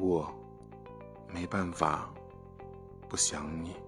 我没办法不想你。